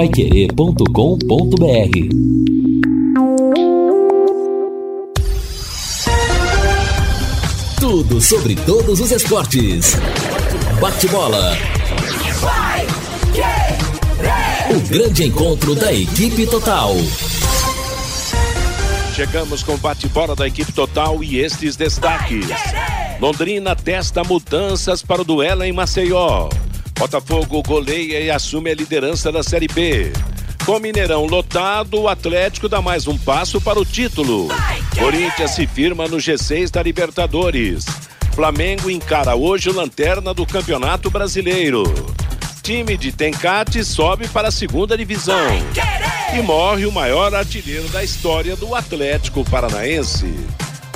paiquerê.com.br Tudo sobre todos os esportes. Bate-bola. O grande encontro da equipe total. Chegamos com bate-bola da equipe total e estes destaques. Londrina testa mudanças para o duelo em Maceió. Botafogo goleia e assume a liderança da Série B. Com Mineirão lotado, o Atlético dá mais um passo para o título. Corinthians se firma no G6 da Libertadores. Flamengo encara hoje o lanterna do Campeonato Brasileiro. Time de Tencate sobe para a segunda divisão. E morre o maior artilheiro da história do Atlético Paranaense.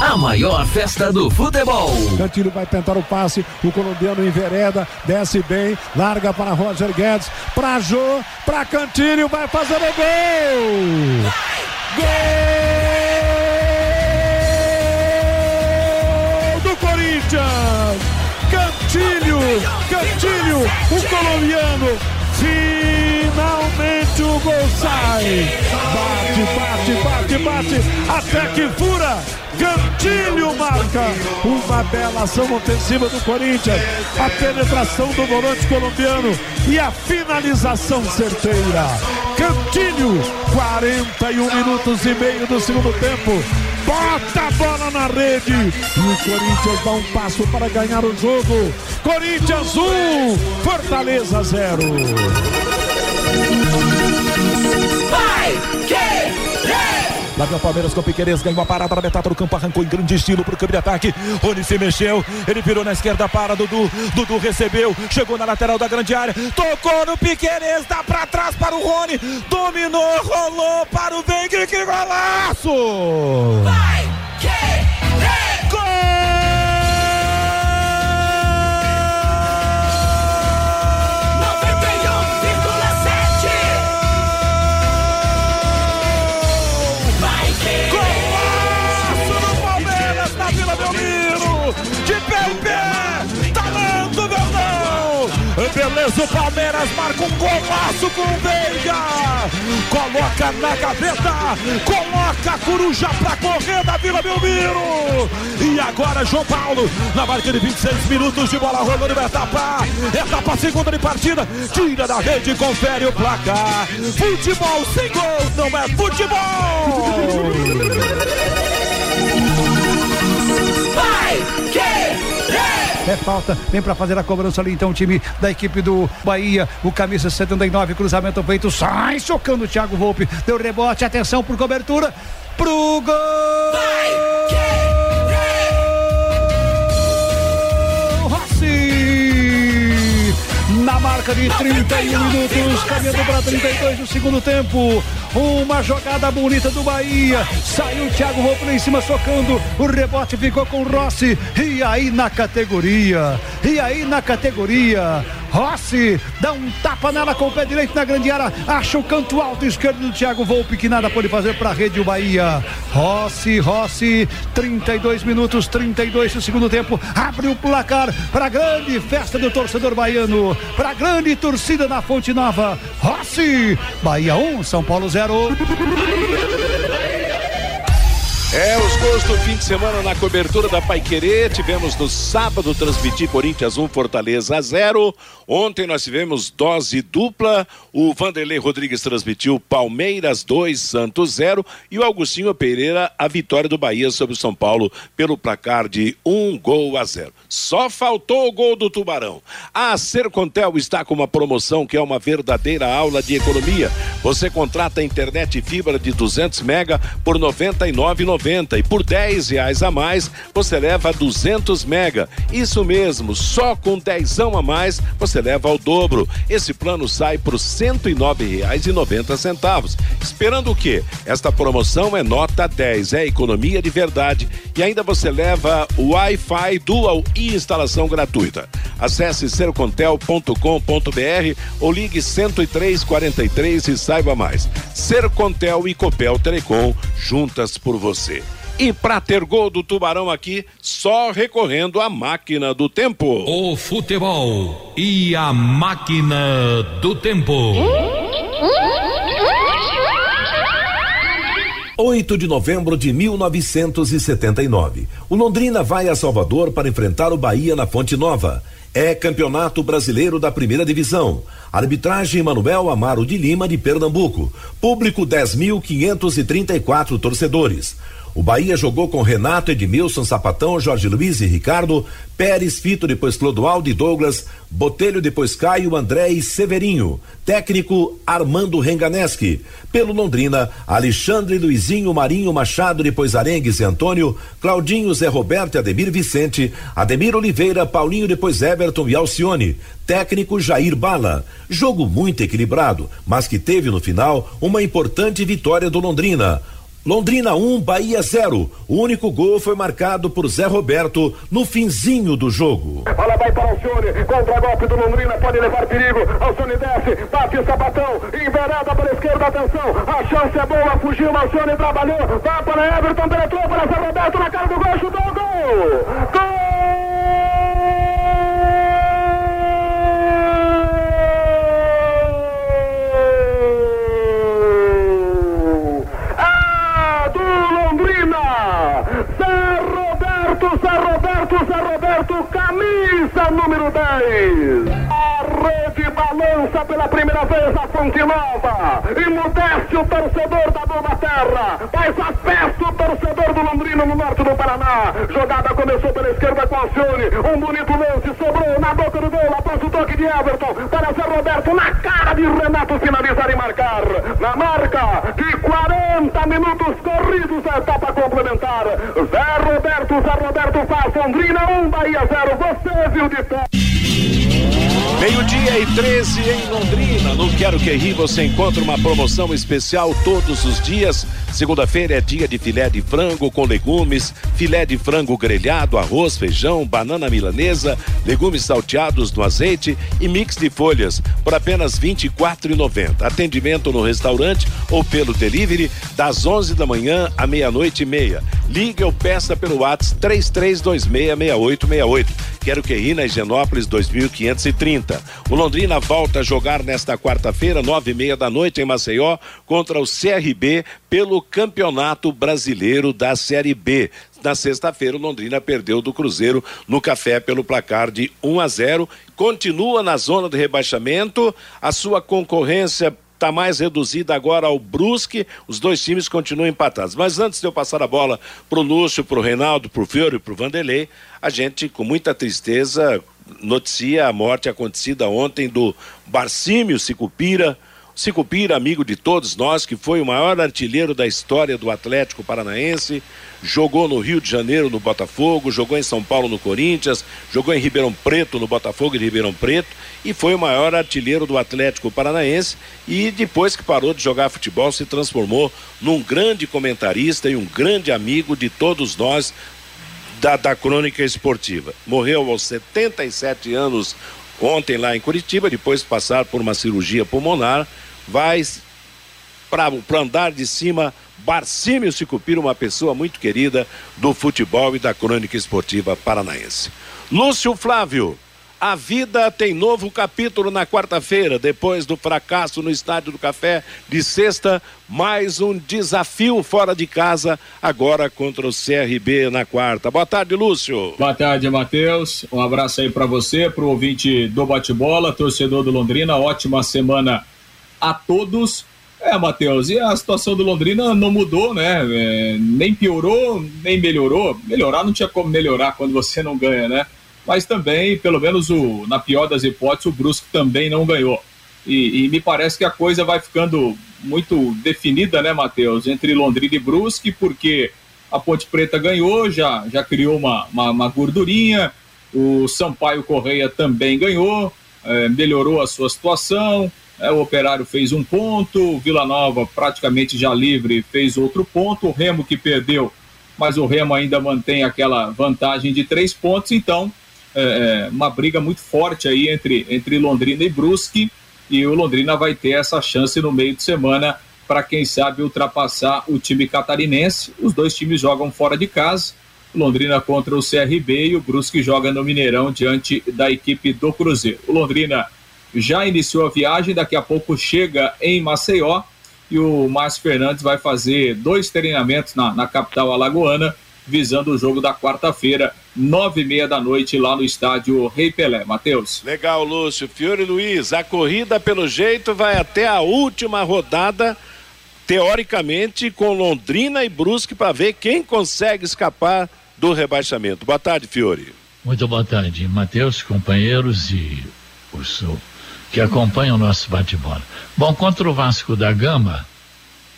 A maior festa do futebol. Cantilho vai tentar o passe. O colombiano envereda, desce bem, larga para Roger Guedes, para Jô, para Cantilho, vai fazer o gol! Gol do Corinthians! Cantilho, Cantilho, o colombiano Finalmente o gol sai. Bate, bate, bate, bate. Até que fura. Cantilho marca. Uma bela ação ofensiva do Corinthians. A penetração do volante colombiano. E a finalização certeira. Cantilho. 41 minutos e meio do segundo tempo. Bota a bola na rede. E o Corinthians dá um passo para ganhar o jogo. Corinthians 1, um, Fortaleza 0. Vai, que Lá vem o Palmeiras com o Piqueires, ganhou a parada na metade do campo, arrancou em grande estilo pro campo de ataque. Rony se mexeu, ele virou na esquerda para Dudu. Dudu recebeu, chegou na lateral da grande área, tocou no Piqueires, dá pra trás para o Rony, dominou, rolou para o Veiga, que golaço! Vai, Beleza, o Palmeiras marca um golaço com o Veiga! Coloca na gaveta! Coloca a coruja pra correr da Vila Belmiro! E agora João Paulo, na marca de 26 minutos de bola rolando na etapa! Etapa segunda de partida, tira da rede confere o placar! Futebol sem gol não é futebol! vai, que É falta, vem para fazer a cobrança ali então o time da equipe do Bahia, o camisa 79, cruzamento feito, sai socando o Thiago Volpe, deu rebote, atenção por cobertura, pro gol! Vai, Rossi! Na marca de 31 minutos, caminhando para 32 do segundo tempo. Uma jogada bonita do Bahia. Saiu o Thiago Roupa em cima socando. O rebote ficou com o Rossi. E aí na categoria. E aí na categoria. Rossi dá um tapa nela com o pé direito na grande área. Acha o canto alto esquerdo do Thiago Volpe que nada pode fazer para a rede o Bahia. Rossi, Rossi, 32 minutos, 32 do segundo tempo. Abre o placar para a grande festa do torcedor baiano. Para a grande torcida na Fonte Nova. Rossi, Bahia 1, São Paulo 0. É, os gols do fim de semana na cobertura da Paiquerê. Tivemos no sábado transmitir Corinthians 1, Fortaleza 0. Ontem nós tivemos dose dupla. O Vanderlei Rodrigues transmitiu Palmeiras 2, Santos 0. E o Augustinho Pereira, a vitória do Bahia sobre o São Paulo pelo placar de 1 gol a 0. Só faltou o gol do Tubarão. A Sercontel está com uma promoção que é uma verdadeira aula de economia. Você contrata a internet fibra de 200 mega por R$ 99,90 9,90 e por 10 reais a mais você leva 200 mega. Isso mesmo, só com 10 a mais você leva ao dobro. Esse plano sai por R$ 109,90. Esperando o quê? Esta promoção é nota 10, é economia de verdade e ainda você leva Wi-Fi Dual e instalação gratuita. Acesse sercontel.com.br ou ligue 10343 e saiba mais. Sercontel e Copel Telecom juntas por você. E para ter gol do Tubarão aqui, só recorrendo à máquina do tempo. O futebol e a máquina do tempo. 8 de novembro de 1979. O Londrina vai a Salvador para enfrentar o Bahia na Fonte Nova. É Campeonato Brasileiro da Primeira Divisão. Arbitragem Manuel Amaro de Lima de Pernambuco. Público 10.534 torcedores. O Bahia jogou com Renato, Edmilson, Sapatão, Jorge Luiz e Ricardo, Pérez, Fito, depois Clodoaldo e Douglas, Botelho, depois Caio, André e Severinho. Técnico Armando Renganeschi. Pelo Londrina, Alexandre, Luizinho, Marinho, Machado, depois Arengues e Antônio, Claudinho, Zé Roberto e Ademir Vicente, Ademir Oliveira, Paulinho, depois Everton e Alcione. Técnico Jair Bala. Jogo muito equilibrado, mas que teve no final uma importante vitória do Londrina. Londrina 1, um, Bahia 0. O único gol foi marcado por Zé Roberto no finzinho do jogo. Bola vai para Alcione, contra golpe do Londrina, pode levar perigo. Alcione desce, bate o sabatão, enverada pela esquerda, atenção. A chance é boa, fugiu, Alcione trabalhou, vai para Everton, penetrou para Zé Roberto na cara do gol, chutou o gol. Gol! Zé Roberto, Zé Roberto, camisa número 10. Rede balança pela primeira vez a Fonte Nova. Emudece o torcedor da Boa Terra. Faz a festa o torcedor do Londrina no norte do Paraná. Jogada começou pela esquerda com Alcione. Um bonito lance sobrou na boca do gol após o toque de Everton. Para Zé Roberto na cara de Renato finalizar e marcar. Na marca de 40 minutos corridos a etapa complementar. Zé Roberto, Zé Roberto faz Londrina 1, um, Bahia 0. Você viu de pé. Meio-dia e 13 em Londrina. No Quero Que Ri você encontra uma promoção especial todos os dias. Segunda-feira é dia de filé de frango com legumes, filé de frango grelhado, arroz, feijão, banana milanesa, legumes salteados no azeite e mix de folhas por apenas R$ 24,90. Atendimento no restaurante ou pelo delivery das 11 da manhã à meia-noite e meia. Ligue ou peça pelo WhatsApp 33266868. Quero Que Ri na Higienópolis 2530. O Londrina volta a jogar nesta quarta-feira, nove e meia da noite, em Maceió, contra o CRB pelo Campeonato Brasileiro da Série B. Na sexta-feira, o Londrina perdeu do Cruzeiro no café pelo placar de 1 a 0. Continua na zona de rebaixamento. A sua concorrência está mais reduzida agora ao Brusque. Os dois times continuam empatados. Mas antes de eu passar a bola para o Lúcio, para o Reinaldo, para o Fiore e para o Vanderlei, a gente, com muita tristeza, noticia a morte acontecida ontem do Barcímio Sicupira. Sicupira, amigo de todos nós, que foi o maior artilheiro da história do Atlético Paranaense, jogou no Rio de Janeiro no Botafogo, jogou em São Paulo no Corinthians, jogou em Ribeirão Preto no Botafogo e Ribeirão Preto e foi o maior artilheiro do Atlético Paranaense e depois que parou de jogar futebol se transformou num grande comentarista e um grande amigo de todos nós da, da crônica esportiva. Morreu aos 77 anos ontem lá em Curitiba, depois de passar por uma cirurgia pulmonar, vai para o andar de cima Barcímio Sicupira, uma pessoa muito querida do futebol e da crônica esportiva paranaense. Lúcio Flávio, a vida tem novo capítulo na quarta-feira, depois do fracasso no Estádio do Café de sexta, mais um desafio fora de casa, agora contra o CRB na quarta. Boa tarde, Lúcio. Boa tarde, Matheus. Um abraço aí para você, para o ouvinte do bate-bola, torcedor do Londrina. Ótima semana a todos. É, Matheus, e a situação do Londrina não mudou, né? É, nem piorou, nem melhorou. Melhorar não tinha como melhorar quando você não ganha, né? Mas também, pelo menos o, na pior das hipóteses, o Brusque também não ganhou. E, e me parece que a coisa vai ficando muito definida, né, Matheus, entre Londrina e Brusque, porque A Ponte Preta ganhou, já, já criou uma, uma, uma gordurinha. O Sampaio Correia também ganhou, é, melhorou a sua situação. É, o Operário fez um ponto, o Vila Nova praticamente já livre fez outro ponto. O Remo que perdeu, mas o Remo ainda mantém aquela vantagem de três pontos. Então, é, é uma briga muito forte aí entre, entre Londrina e Brusque. E o Londrina vai ter essa chance no meio de semana para quem sabe ultrapassar o time catarinense. Os dois times jogam fora de casa. Londrina contra o CRB e o Brusque joga no Mineirão diante da equipe do Cruzeiro. O Londrina já iniciou a viagem, daqui a pouco chega em Maceió e o Márcio Fernandes vai fazer dois treinamentos na, na capital alagoana, visando o jogo da quarta-feira, nove e meia da noite, lá no estádio Rei Pelé. Matheus. Legal, Lúcio. Fiore Luiz, a corrida, pelo jeito, vai até a última rodada teoricamente, com Londrina e Brusque para ver quem consegue escapar do rebaixamento. Boa tarde, Fiore. Muito boa tarde, Matheus, companheiros e os que acompanham o nosso bate-bola. Bom, contra o Vasco da Gama,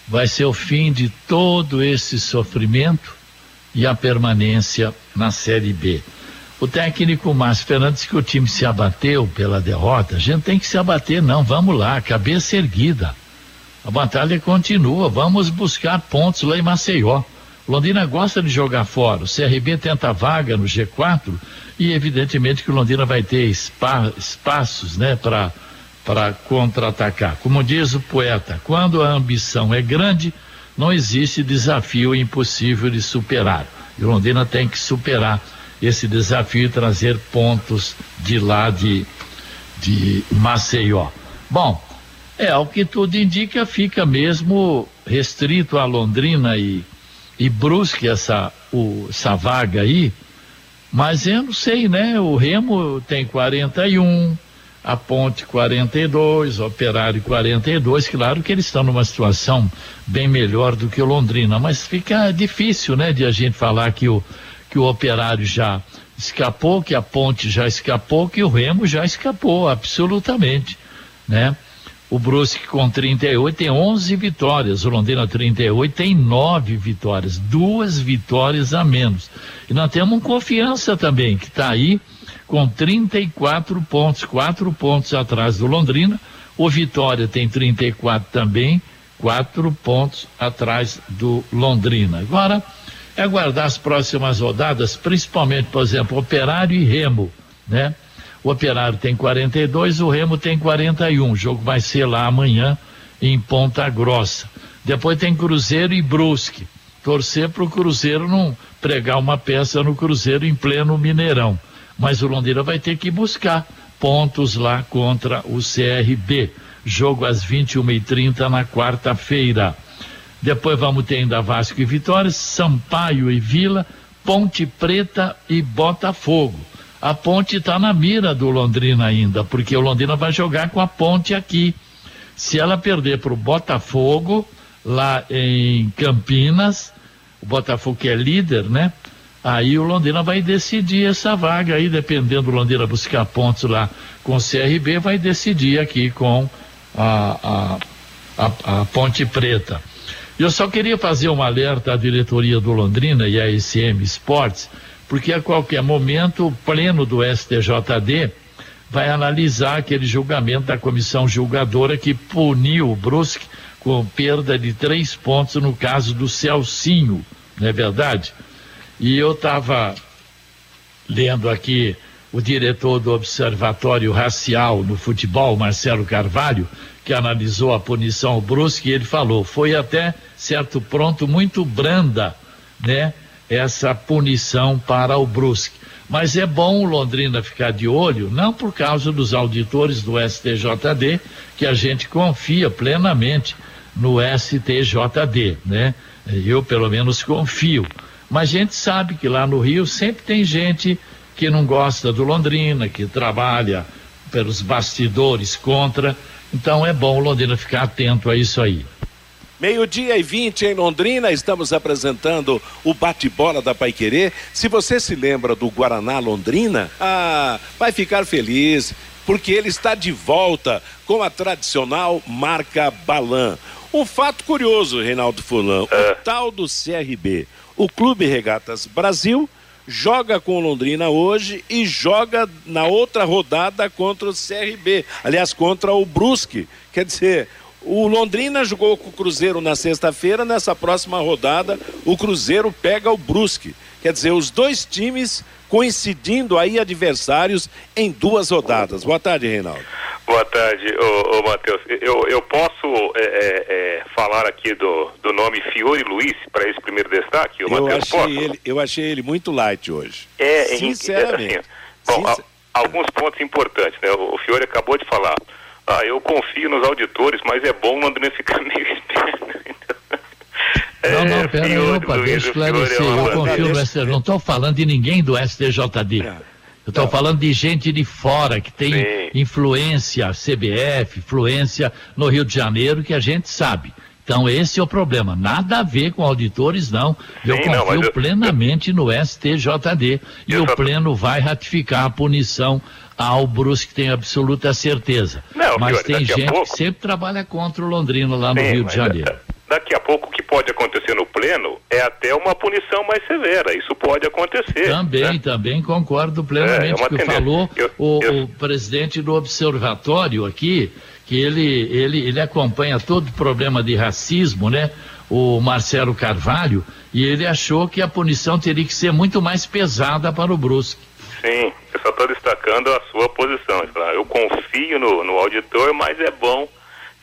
vai ser o fim de todo esse sofrimento e a permanência na Série B. O técnico Márcio Fernandes que o time se abateu pela derrota, a gente tem que se abater, não, vamos lá, cabeça erguida. A batalha continua. Vamos buscar pontos lá em Maceió. Londrina gosta de jogar fora. O CRB tenta vaga no G4 e evidentemente que o Londrina vai ter espa espaços, né, para para contra-atacar. Como diz o poeta, quando a ambição é grande, não existe desafio impossível de superar. E o Londrina tem que superar esse desafio e trazer pontos de lá de, de Maceió. Bom, é, ao que tudo indica, fica mesmo restrito a Londrina e, e Brusque essa, o, essa vaga aí. Mas eu não sei, né? O Remo tem 41, a Ponte 42, o Operário 42. Claro que eles estão numa situação bem melhor do que o Londrina, mas fica difícil, né, de a gente falar que o, que o Operário já escapou, que a Ponte já escapou, que o Remo já escapou, absolutamente, né? O Brusque com 38 tem 11 vitórias, o Londrina 38 tem 9 vitórias, duas vitórias a menos. E nós temos um confiança também, que está aí com 34 pontos, 4 pontos atrás do Londrina. O Vitória tem 34 também, 4 pontos atrás do Londrina. Agora é aguardar as próximas rodadas, principalmente, por exemplo, Operário e Remo, né? O Operário tem 42, o Remo tem 41. O jogo vai ser lá amanhã em Ponta Grossa. Depois tem Cruzeiro e Brusque. Torcer para o Cruzeiro não pregar uma peça no Cruzeiro em pleno Mineirão. Mas o Londrina vai ter que buscar pontos lá contra o CRB. Jogo às 21h30 na quarta-feira. Depois vamos ter ainda Vasco e Vitória, Sampaio e Vila, Ponte Preta e Botafogo a ponte está na mira do Londrina ainda, porque o Londrina vai jogar com a ponte aqui. Se ela perder para o Botafogo, lá em Campinas, o Botafogo que é líder, né? Aí o Londrina vai decidir essa vaga aí, dependendo do Londrina buscar pontos lá com o CRB, vai decidir aqui com a, a, a, a Ponte Preta. Eu só queria fazer um alerta à diretoria do Londrina e à SM Esportes porque a qualquer momento o pleno do STJD vai analisar aquele julgamento da comissão julgadora que puniu o Brusque com perda de três pontos no caso do Celcinho, não é verdade? E eu estava lendo aqui o diretor do Observatório Racial no Futebol, Marcelo Carvalho, que analisou a punição ao Brusque, e ele falou, foi até certo pronto muito branda, né? Essa punição para o Brusque. Mas é bom o Londrina ficar de olho, não por causa dos auditores do STJD, que a gente confia plenamente no STJD, né? Eu pelo menos confio. Mas a gente sabe que lá no Rio sempre tem gente que não gosta do Londrina, que trabalha pelos bastidores contra. Então é bom o Londrina ficar atento a isso aí. Meio-dia e 20 em Londrina, estamos apresentando o bate-bola da Paiquerê. Se você se lembra do Guaraná Londrina, ah, vai ficar feliz, porque ele está de volta com a tradicional marca Balan. Um fato curioso, Reinaldo Fulano, é. o tal do CRB. O Clube Regatas Brasil joga com o Londrina hoje e joga na outra rodada contra o CRB, aliás, contra o Brusque. Quer dizer, o Londrina jogou com o Cruzeiro na sexta-feira, nessa próxima rodada o Cruzeiro pega o Brusque. Quer dizer, os dois times coincidindo aí adversários em duas rodadas. Boa tarde, Reinaldo. Boa tarde, ô, ô Matheus. Eu, eu posso é, é, é, falar aqui do, do nome Fiore Luiz para esse primeiro destaque, eu Matheus? Achei posso? ele, eu achei ele muito light hoje. É, sinceramente. Assim, bom, Sincer... a, alguns pontos importantes, né? O, o Fiore acabou de falar. Ah, eu confio nos auditores, mas é bom o André ficar meio externo. Não, não, pera aí, opa, deixa eu esclarecer. Eu confio no STJD. Não estou falando de ninguém do STJD. Eu estou falando de gente de fora que tem Sim. influência CBF, influência no Rio de Janeiro, que a gente sabe. Então esse é o problema. Nada a ver com auditores, não. Eu Sim, não, confio eu- plenamente no STJD. E Eu o só- Pleno vai ratificar a punição ao Brusque, tenho absoluta certeza. Não, mas tem gente pouco- que sempre trabalha contra o Londrino lá no Sim, Rio de Janeiro. da- Daqui a pouco o que pode acontecer no pleno é até uma punição mais severa. Isso pode acontecer. Também, né? também concordo plenamente É, é o que tendência. falou Eu- o, eu- o presidente do observatório aqui, que ele, ele, ele acompanha todo o problema de racismo, né? O Marcelo Carvalho, e ele achou que a punição teria que ser muito mais pesada para o Brusque. Sim, eu só estou destacando a sua posição. Fala, Eu confio no, no auditor, mas é bom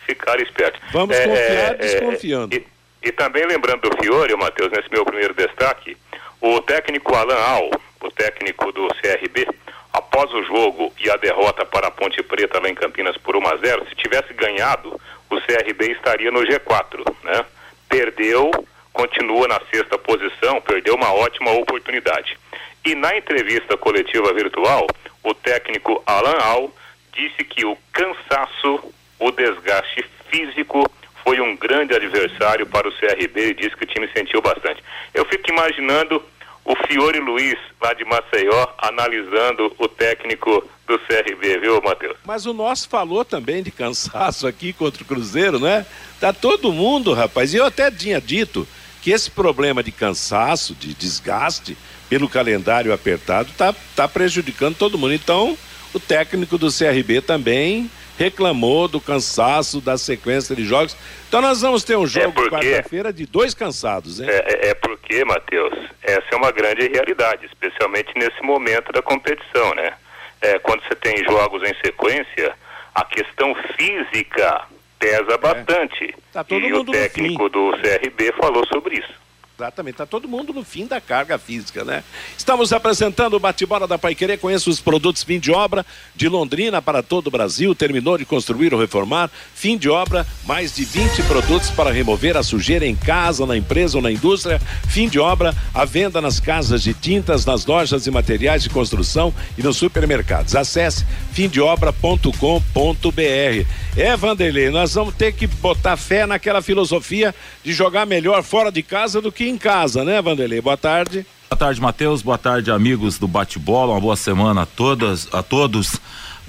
ficar esperto. Vamos É, confiar é, desconfiando. E, e também lembrando do Fiore, Matheus, nesse meu primeiro destaque, o técnico Alan Al, o técnico do CRB, após o jogo e a derrota para a Ponte Preta lá em Campinas por 1 a 0, se tivesse ganhado, o CRB estaria no G4, né? Perdeu, continua na sexta posição, perdeu uma ótima oportunidade. E na entrevista coletiva virtual, o técnico Alan Al disse que o cansaço, o desgaste físico foi um grande adversário para o CRB e disse que o time sentiu bastante. Eu fico imaginando o Fiore Luiz, lá de Maceió, analisando o técnico do CRB, viu, Matheus? Mas o nosso falou também de cansaço aqui contra o Cruzeiro, né? Tá todo mundo, rapaz. E eu até tinha dito que esse problema de cansaço, de desgaste pelo calendário apertado, tá, tá prejudicando todo mundo. Então, o técnico do CRB também reclamou do cansaço da sequência de jogos. Então nós vamos ter um jogo porque- quarta-feira de dois cansados, hein? É, é- é porque, Matheus, essa é uma grande realidade, especialmente nesse momento da competição, né? É, quando você tem jogos em sequência, a questão física pesa bastante. Tá e o técnico do CRB falou sobre isso. Exatamente, tá todo mundo no fim da carga física, né? Estamos apresentando o bate-bola da Paiquerê, conheça os produtos fim de obra de Londrina para todo o Brasil, terminou de construir ou reformar, fim de obra, mais de 20 produtos para remover a sujeira em casa, na empresa ou na indústria, fim de obra, a venda nas casas de tintas, nas lojas e materiais de construção e nos supermercados. Acesse fimdeobra.com.br. É, Vanderlei, nós vamos ter que botar fé naquela filosofia de jogar melhor fora de casa do que em casa, né, Vanderlei? Boa tarde. Boa tarde, Matheus. Boa tarde, amigos do bate-bola. Uma boa semana a todas, a todos.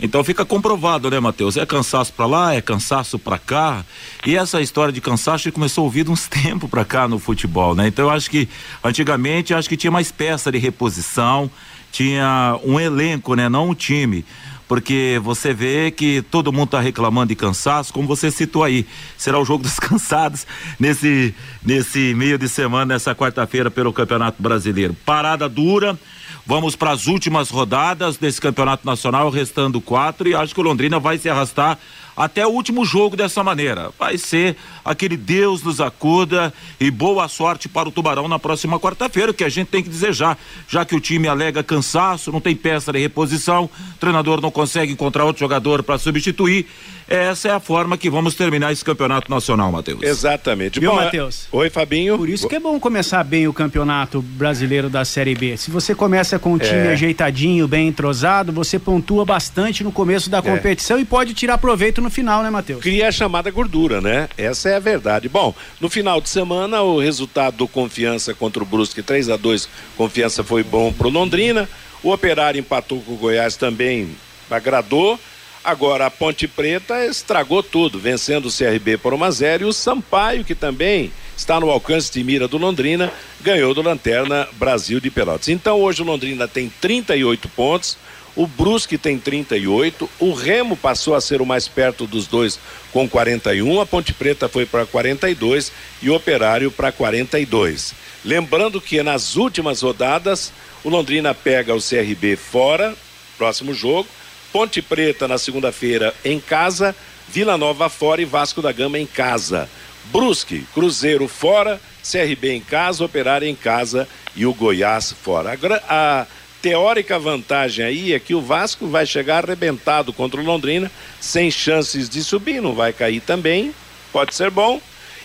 Então fica comprovado, né, Matheus? É cansaço pra lá, é cansaço pra cá. E essa história de cansaço começou a ouvir uns tempos pra cá no futebol, né? Então eu acho que antigamente acho que tinha mais peça de reposição, tinha um elenco, né, não um time porque você vê que todo mundo está reclamando de cansaço, como você citou aí. Será o jogo dos cansados nesse, nesse meio de semana, nessa quarta-feira, pelo Campeonato Brasileiro. Parada dura. Vamos para as últimas rodadas desse campeonato nacional, restando quatro, e acho que o Londrina vai se arrastar até o último jogo dessa maneira. Vai ser aquele Deus nos acuda e boa sorte para o Tubarão na próxima quarta-feira, que a gente tem que desejar, já que o time alega cansaço, não tem peça de reposição, o treinador não consegue encontrar outro jogador para substituir. Essa é a forma que vamos terminar esse campeonato nacional, Matheus. Exatamente. Viu, Bom, é- Matheus? Oi, Fabinho. Por isso que é bom começar bem o campeonato brasileiro da Série B. Se você começa com um time É. ajeitadinho, bem entrosado, você pontua bastante no começo da É. competição e pode tirar proveito no final, né, Matheus? Cria a chamada gordura, né? Essa é a verdade. Bom, no final de semana, o resultado do Confiança contra o Brusque 3 a 2 Confiança foi bom pro Londrina. O Operário empatou com o Goiás também agradou. Agora a Ponte Preta estragou tudo, vencendo o CRB por 1 a 0 e o Sampaio, que também está no alcance de mira do Londrina, ganhou do Lanterna Brasil de Pelotas. Então hoje o Londrina tem 38 pontos, o Brusque tem 38, o Remo passou a ser o mais perto dos dois com 41, a Ponte Preta foi para 42 e o Operário para 42. Lembrando que nas últimas rodadas o Londrina pega o CRB fora, próximo jogo, Ponte Preta na segunda-feira em casa, Vila Nova fora e Vasco da Gama em casa. Brusque, Cruzeiro fora, CRB em casa, Operário em casa e o Goiás fora. A, a teórica vantagem aí é que o Vasco vai chegar arrebentado contra o Londrina, sem chances de subir, não vai cair também, pode ser bom.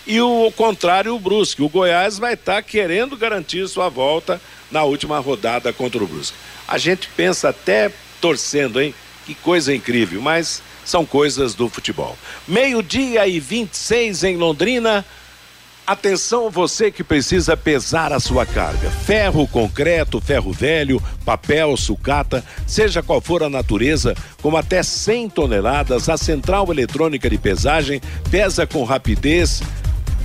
E o contrário, o Brusque. O Goiás vai estar tá querendo garantir sua volta na última rodada contra o Brusque. A gente pensa até torcendo, hein? Que coisa incrível, mas são coisas do futebol. Meio-dia e 26 em Londrina. Atenção você que precisa pesar a sua carga. Ferro, concreto, ferro velho, papel, sucata, seja qual for a natureza, com até 100 toneladas, a central eletrônica de pesagem pesa com rapidez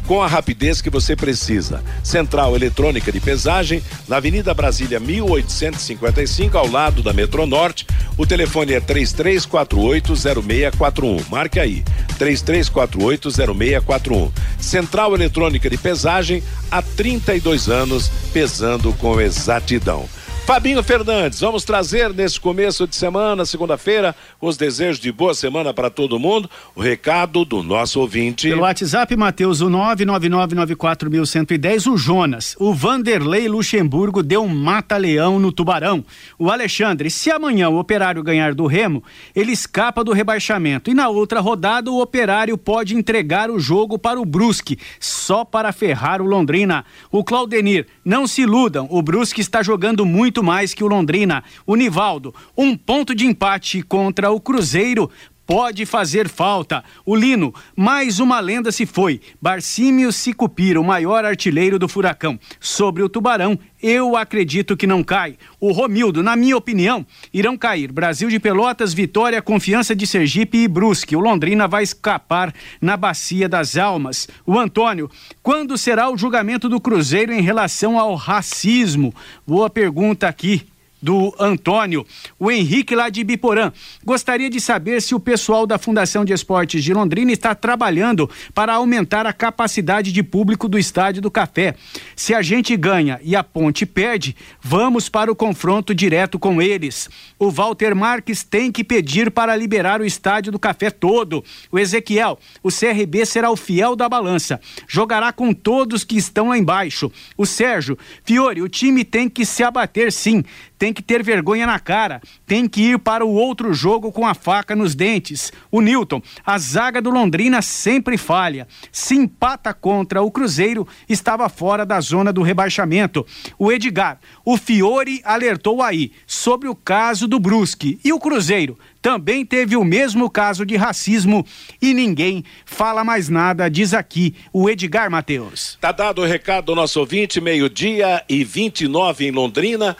com a rapidez que você precisa. Central Eletrônica de Pesagem, na Avenida Brasília 1855, ao lado da Metronorte. O telefone é 33480641. Marque aí. 33480641. Central Eletrônica de Pesagem, há 32 anos, pesando com exatidão. Fabinho Fernandes, vamos trazer nesse começo de semana, segunda-feira, os desejos de boa semana para todo mundo, o recado do nosso ouvinte. Pelo WhatsApp, Matheus, o 99994110, o Jonas, o Vanderlei Luxemburgo deu um mata-leão no Tubarão. O Alexandre, se amanhã o Operário ganhar do Remo, ele escapa do rebaixamento e na outra rodada o Operário pode entregar o jogo para o Brusque, só para ferrar o Londrina. O Claudenir, não se iludam, o Brusque está jogando muito mais que o Londrina. O Nivaldo, um ponto de empate contra o Cruzeiro pode fazer falta. O Lino, mais uma lenda se foi. Barcímio Sicupira, o maior artilheiro do Furacão. Sobre o Tubarão, eu acredito que não cai. O Romildo, na minha opinião, irão cair. Brasil de Pelotas, Vitória, Confiança de Sergipe e Brusque. O Londrina vai escapar na Bacia das Almas. O Antônio, quando será o julgamento do Cruzeiro em relação ao racismo? Boa pergunta aqui do Antônio. O Henrique lá de Biporã. Gostaria de saber se o pessoal da Fundação de Esportes de Londrina está trabalhando para aumentar a capacidade de público do Estádio do Café. Se a gente ganha e a Ponte perde, vamos para o confronto direto com eles. O Walter Marques tem que pedir para liberar o Estádio do Café todo. O Ezequiel, o CRB será o fiel da balança. Jogará com todos que estão lá embaixo. O Sérgio, Fiore, o time tem que se abater sim tem que ter vergonha na cara, tem que ir para o outro jogo com a faca nos dentes. O Newton, a zaga do Londrina sempre falha. Se empata contra o Cruzeiro, estava fora da zona do rebaixamento. O Edgar, o Fiore alertou aí sobre o caso do Brusque. E o Cruzeiro também teve o mesmo caso de racismo e ninguém fala mais nada, diz aqui o Edgar Mateus. Tá dado o recado do nosso ouvinte, meio-dia e 29 em Londrina.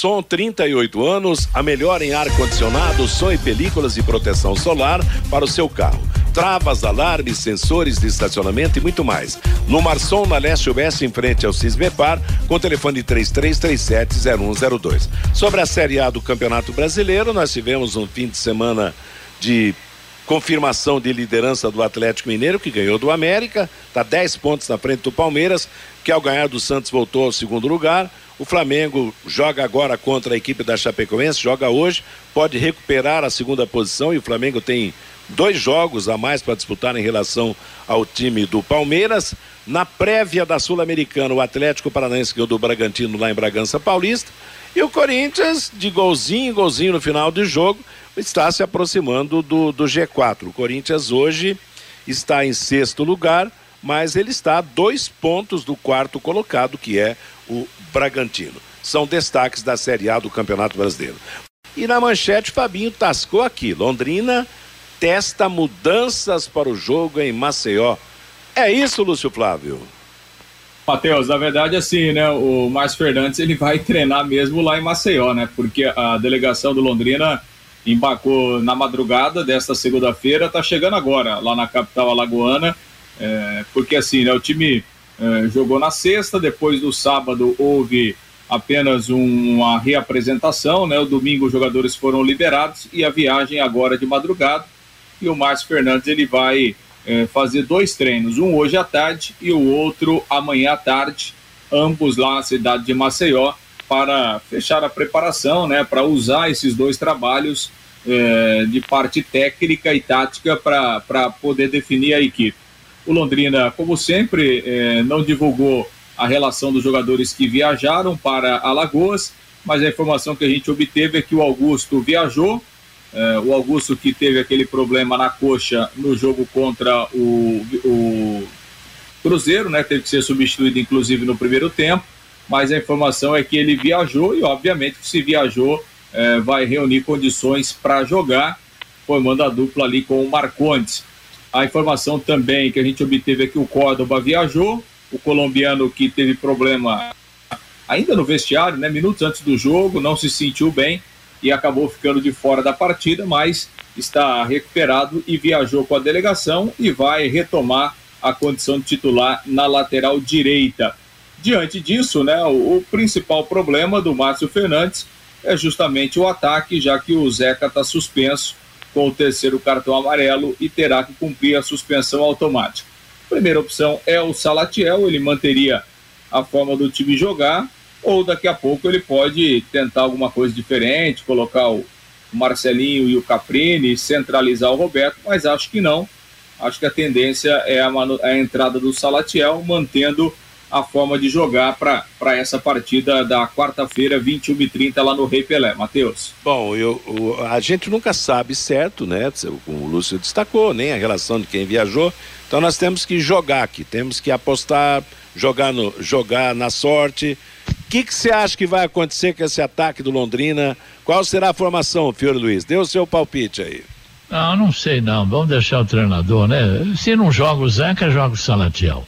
Lumarson, 38 anos, a melhor em ar-condicionado, som e películas e proteção solar para o seu carro. Travas, alarmes, sensores de estacionamento e muito mais. Lumarson, na leste oeste, em frente ao Cismepar, com telefone 33370102. Sobre a Série A do Campeonato Brasileiro, nós tivemos um fim de semana de confirmação de liderança do Atlético Mineiro, que ganhou do América, está 10 pontos na frente do Palmeiras, que ao ganhar do Santos voltou ao segundo lugar. O Flamengo joga agora contra a equipe da Chapecoense, joga hoje, pode recuperar a segunda posição e o Flamengo tem dois jogos a mais para disputar em relação ao time do Palmeiras. Na prévia da Sul-Americana, o Atlético Paranaense ganhou do Bragantino lá em Bragança Paulista. E o Corinthians, de golzinho, golzinho no final do jogo, está se aproximando do, do G4. O Corinthians hoje está em sexto lugar, mas ele está a dois pontos do quarto colocado, que é o Bragantino. São destaques da Série A do Campeonato Brasileiro. E na manchete, Fabinho tascou aqui. Londrina testa mudanças para o jogo em Maceió. É isso, Lúcio Flávio? Matheus, na verdade, assim, né? O Márcio Fernandes ele vai treinar mesmo lá em Maceió, né? Porque a delegação do Londrina embarcou na madrugada desta segunda-feira, está chegando agora lá na capital alagoana, é, porque assim, né, o time é, jogou na sexta, depois do sábado houve apenas um, uma reapresentação, né? O domingo os jogadores foram liberados e a viagem agora de madrugada. E o Márcio Fernandes ele vai é, fazer dois treinos, um hoje à tarde e o outro amanhã à tarde, ambos lá na cidade de Maceió, para fechar a preparação, né? Para usar esses dois trabalhos é, de parte técnica e tática para poder definir a equipe. O Londrina, como sempre, é, não divulgou a relação dos jogadores que viajaram para Alagoas, mas a informação que a gente obteve é que o Augusto viajou, é, o Augusto que teve aquele problema na coxa no jogo contra o, o Cruzeiro, né, teve que ser substituído inclusive no primeiro tempo, mas a informação é que ele viajou e obviamente se viajou é, vai reunir condições para jogar, formando a dupla ali com o Marcondes. A informação também que a gente obteve é que o Córdoba viajou, o colombiano que teve problema ainda no vestiário, né, minutos antes do jogo, não se sentiu bem e acabou ficando de fora da partida, mas está recuperado e viajou com a delegação e vai retomar a condição de titular na lateral direita. Diante disso, né, o, o principal problema do Márcio Fernandes é justamente o ataque, já que o Zeca está suspenso com o terceiro cartão amarelo e terá que cumprir a suspensão automática. Primeira opção é o Salatiel, ele manteria a forma do time jogar, ou daqui a pouco ele pode tentar alguma coisa diferente, colocar o Marcelinho e o Caprini, centralizar o Roberto, mas acho que não. Acho que a tendência é a, a entrada do Salatiel, mantendo a forma de jogar para essa partida da quarta-feira, 21 e 30 lá no Rei Pelé. Matheus. Bom, eu, o, a gente nunca sabe certo, né? Como o Lúcio destacou, nem a relação de quem viajou. Então nós temos que jogar aqui, temos que apostar, jogar, no, jogar na sorte. O que você acha que vai acontecer com esse ataque do Londrina? Qual será a formação, Fiore Luiz? Dê o seu palpite aí. Não, não sei não. Vamos deixar o treinador, né? Se não joga o Zeca, joga o Salatiel.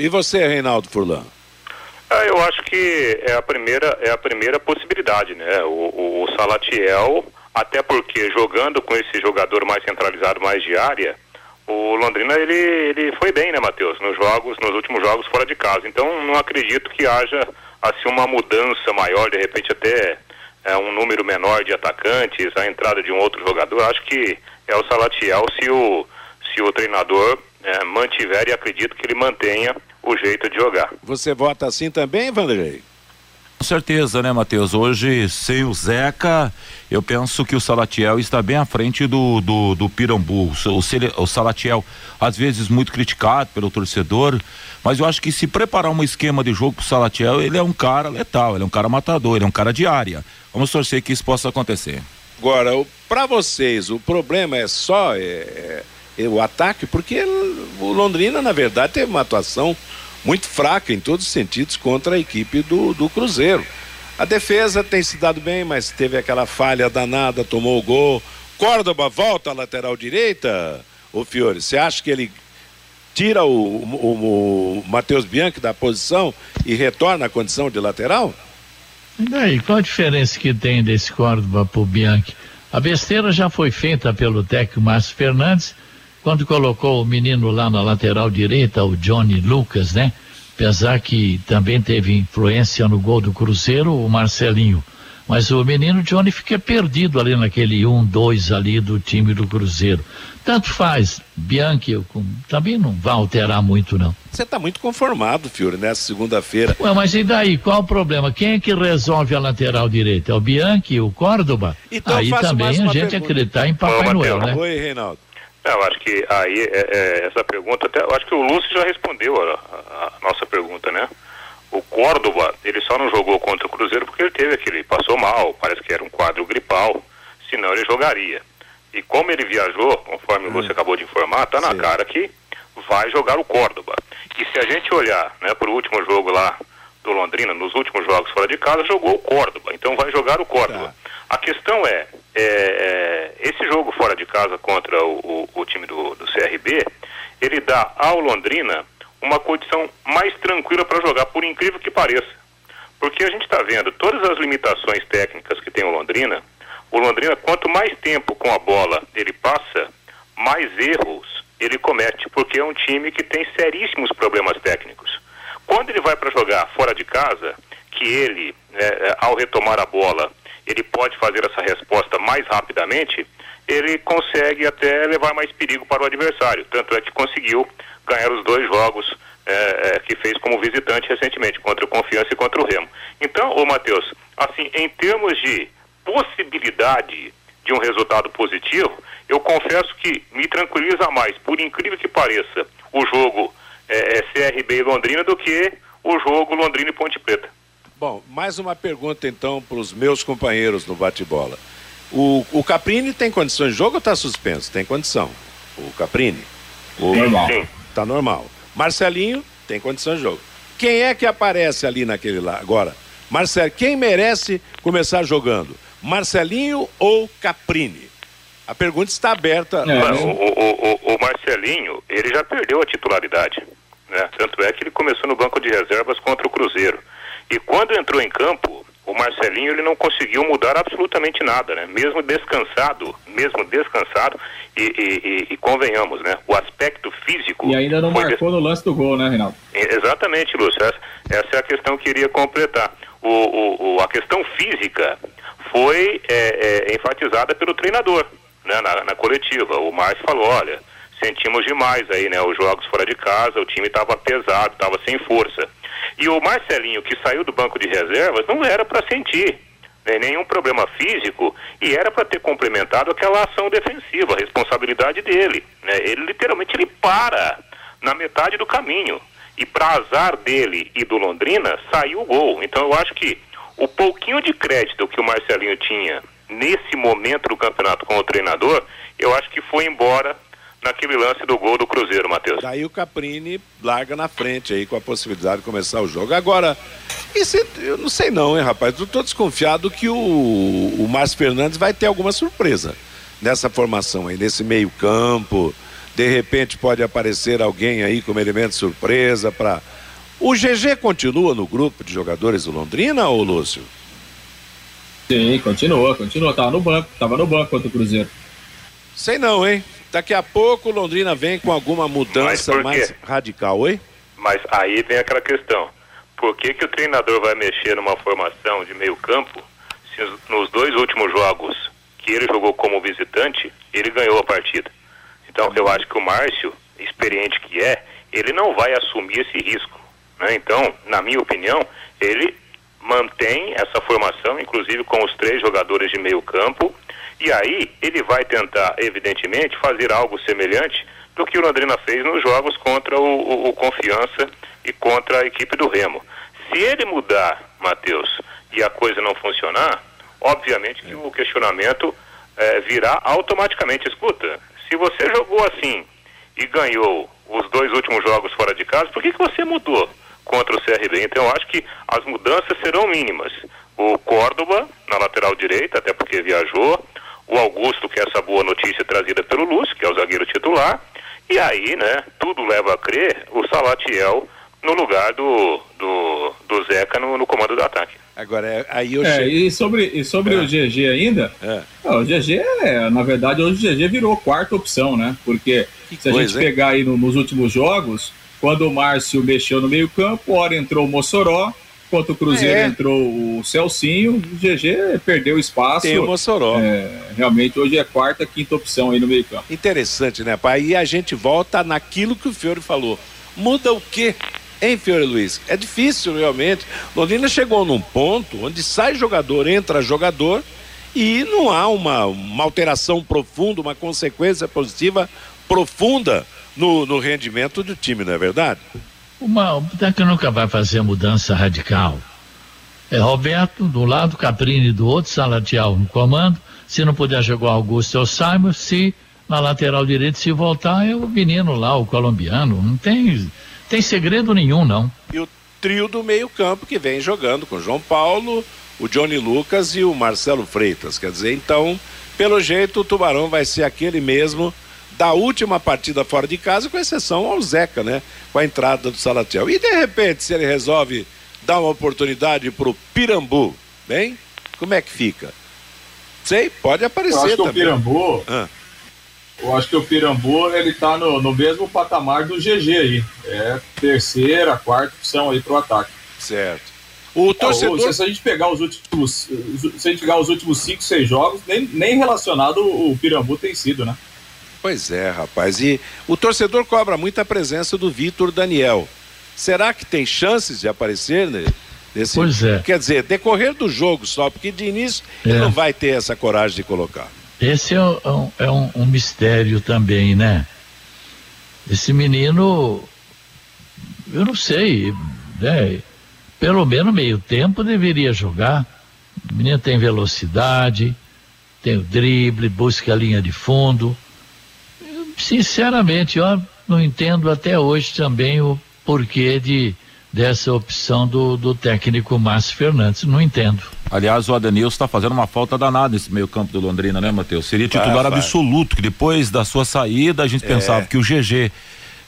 E você, Reinaldo Furlan? Ah, eu acho que é a primeira, é a primeira possibilidade, né? O, o, o, Salatiel, até porque jogando com esse jogador mais centralizado, mais de área, o Londrina ele, ele foi bem, né, Matheus? Nos jogos, nos últimos jogos fora de casa. Então não acredito que haja assim uma mudança maior, de repente até é, um número menor de atacantes, a entrada de um outro jogador. Acho que é o Salatiel se o se o treinador é, mantiver e acredito que ele mantenha o jeito de jogar. Você vota assim também, Vanderlei? Com certeza, né, Matheus? Hoje, sem o Zeca, eu penso que o Salatiel está bem à frente do, do, do Pirambu. O, o Salatiel, às vezes, muito criticado pelo torcedor, mas eu acho que se preparar um esquema de jogo pro Salatiel, ele é um cara letal, ele é um cara matador, ele é um cara de área. Vamos torcer que isso possa acontecer. Agora, para vocês, o problema é só é, é, o ataque, porque o Londrina, na verdade, teve uma atuação muito fraca em todos os sentidos contra a equipe do, do Cruzeiro. A defesa tem se dado bem, mas teve aquela falha danada, tomou o gol. Córdoba volta à lateral direita, ô Fiore. Você acha que ele tira o, o, o Matheus Bianchi da posição e retorna à condição de lateral? E daí, qual a diferença que tem desse Córdoba pro Bianchi? A besteira já foi feita pelo técnico Márcio Fernandes quando colocou o menino lá na lateral direita, o Johnny Lucas, né? Apesar que também teve influência no gol do Cruzeiro, o Marcelinho. Mas o menino Johnny fica perdido ali naquele 1-2 ali do time do Cruzeiro. Tanto faz, Bianchi também não vai alterar muito, não. Você está muito conformado, Fiore, nessa segunda-feira. Ué, mas e daí? Qual o problema? Quem é que resolve a lateral direita? É o Bianchi, o Córdoba? Então, Aí também a gente pergunta. acreditar em Papai Noel, né? Oi, Reinaldo. Eu acho que aí é, é, essa pergunta, até, eu acho que o Lúcio já respondeu a, a, a, nossa pergunta, né? O Córdoba, ele só não jogou contra o Cruzeiro porque ele teve aquele, passou mal, parece que era um quadro gripal, senão ele jogaria. E como ele viajou, conforme hum. o Lúcio acabou de informar, tá na Sim. cara que vai jogar o Córdoba. E se a gente olhar, né, pro último jogo lá do Londrina, nos últimos jogos fora de casa, jogou o Córdoba, então vai jogar o Córdoba. Tá. A questão é, é, é, esse jogo fora de casa contra o, o, o time do, do, CRB, ele dá ao Londrina uma condição mais tranquila para jogar, por incrível que pareça. Porque a gente está vendo todas as limitações técnicas que tem o Londrina, O Londrina, quanto mais tempo com a bola ele passa, mais erros ele comete, porque é um time que tem seríssimos problemas técnicos. Quando ele vai para jogar fora de casa, que ele, né, é, ao retomar a bola, ele pode fazer essa resposta mais rapidamente, ele consegue até levar mais perigo para o adversário. Tanto é que conseguiu ganhar os dois jogos é, é, que fez como visitante recentemente, contra o Confiança e contra o Remo. Então, ô Matheus, assim, em termos de possibilidade de um resultado positivo, eu confesso que me tranquiliza mais, por incrível que pareça, o jogo é, é CRB e Londrina do que o jogo Londrina e Ponte Preta. Bom, mais uma pergunta então para os meus companheiros no bate-bola. O, o Caprini tem condições de jogo ou está suspenso? Tem condição. O Caprini? O, normal. Sim. Tá normal. Marcelinho tem condições de jogo. Quem é que aparece ali naquele lá agora? Marcelo, quem merece começar jogando? Marcelinho ou Caprini? A pergunta está aberta. É, o, o, o, o, Marcelinho, ele já perdeu a titularidade. Né? Tanto é que ele começou no banco de reservas contra o Cruzeiro. E quando entrou em campo, o Marcelinho ele não conseguiu mudar absolutamente nada, né? Mesmo descansado, mesmo descansado, e, e, e, e convenhamos, né? O aspecto físico. E ainda não marcou des... no lance do gol, né, Reinaldo? Exatamente, Lúcio. Essa, essa é a questão que eu queria completar. O, o, o a questão física foi é, é, enfatizada pelo treinador, né? Na, na coletiva. O Márcio falou, olha, sentimos demais aí, né? Os jogos fora de casa, o time estava pesado, estava sem força. E o Marcelinho, que saiu do banco de reservas, não era para sentir né, nenhum problema físico e era para ter complementado aquela ação defensiva, a responsabilidade dele. Né? Ele literalmente ele para na metade do caminho. E para azar dele e do Londrina, saiu o gol. Então eu acho que o pouquinho de crédito que o Marcelinho tinha nesse momento do campeonato com o treinador, eu acho que foi embora naquele lance do gol do Cruzeiro, Matheus. Daí o Caprini larga na frente aí com a possibilidade de começar o jogo. Agora, isso, eu não sei não, hein, rapaz? Eu tô desconfiado que o, o Márcio Fernandes vai ter alguma surpresa nessa formação aí, nesse meio campo. De repente pode aparecer alguém aí como elemento surpresa para o GG continua no grupo de jogadores do Londrina ou Lúcio? Sim, continua, continua. Tava no banco, tava no banco contra o Cruzeiro. Sei não, hein? Daqui a pouco Londrina vem com alguma mudança mais radical, oi? Mas aí vem aquela questão. Por que, que o treinador vai mexer numa formação de meio campo se nos dois últimos jogos que ele jogou como visitante, ele ganhou a partida? Então eu acho que o Márcio, experiente que é, ele não vai assumir esse risco. Né? Então, na minha opinião, ele mantém essa formação, inclusive com os três jogadores de meio campo, e aí ele vai tentar, evidentemente, fazer algo semelhante do que o Londrina fez nos jogos contra o, o, o Confiança e contra a equipe do Remo. Se ele mudar, Matheus, e a coisa não funcionar, obviamente que o questionamento é, virá automaticamente. Escuta, se você jogou assim e ganhou os dois últimos jogos fora de casa, por que, que você mudou contra o CRB? Então eu acho que as mudanças serão mínimas. O Córdoba na lateral direita, até porque viajou, o Augusto, que é essa boa notícia trazida pelo Lúcio, que é o zagueiro titular, e aí, né, tudo leva a crer o Salatiel no lugar do, do, do Zeca no, no comando do ataque. Agora, é, aí eu é, E sobre, e sobre é. o GG ainda, é. o GG, é, na verdade, hoje o GG virou quarta opção, né? Porque que se coisa, a gente hein? pegar aí no, nos últimos jogos, quando o Márcio mexeu no meio campo, hora entrou o Mossoró, Enquanto o Cruzeiro é. entrou o Celcinho, o GG perdeu espaço. Tem o Mossoró. É, realmente hoje é quarta, quinta opção aí no meio campo. Interessante, né, pai? E a gente volta naquilo que o Fiore falou. Muda o quê? Hein, Fiore Luiz? É difícil realmente. Londrina chegou num ponto onde sai jogador, entra jogador e não há uma, uma alteração profunda, uma consequência positiva profunda no, no rendimento do time, não é verdade? Uma, o técnico nunca vai fazer mudança radical. É Roberto do lado, Caprini do outro, Salatiel no comando. Se não puder jogar Augusto, o Simon. Se na lateral direita, se voltar, é o menino lá, o colombiano. Não tem, tem segredo nenhum, não. E o trio do meio-campo que vem jogando com João Paulo, o Johnny Lucas e o Marcelo Freitas. Quer dizer, então, pelo jeito, o Tubarão vai ser aquele mesmo da última partida fora de casa, com exceção ao Zeca, né? Com a entrada do Salatiel. E de repente, se ele resolve dar uma oportunidade pro Pirambu, bem? Como é que fica? Sei, pode aparecer Eu acho que também. o Pirambu, Ah. eu acho que o Pirambu, ele tá no, no mesmo patamar do GG aí. É terceira, quarta opção aí pro ataque. Certo. O torcedor. É, o- se a gente pegar os últimos, se a gente pegar os últimos cinco, seis jogos, nem, nem relacionado o Pirambu tem sido, né? Pois é, rapaz. E o torcedor cobra muito a presença do Vitor Daniel. Será que tem chances de aparecer nesse? Pois é. Quer dizer, decorrer do jogo só, porque de início ele É. não vai ter essa coragem de colocar. Esse é, um, é um- um mistério também, né? Esse menino, eu não sei, né? Pelo menos meio tempo deveria jogar. O menino tem velocidade, tem o drible, busca a linha de fundo. Sinceramente, eu não entendo até hoje também o porquê de dessa opção do, do técnico Márcio Fernandes. Não entendo. Aliás, o Adenilson está fazendo uma falta danada nesse meio campo do Londrina, né, Matheus? Seria titular vai. absoluto, que depois da sua saída a gente É. pensava que o GG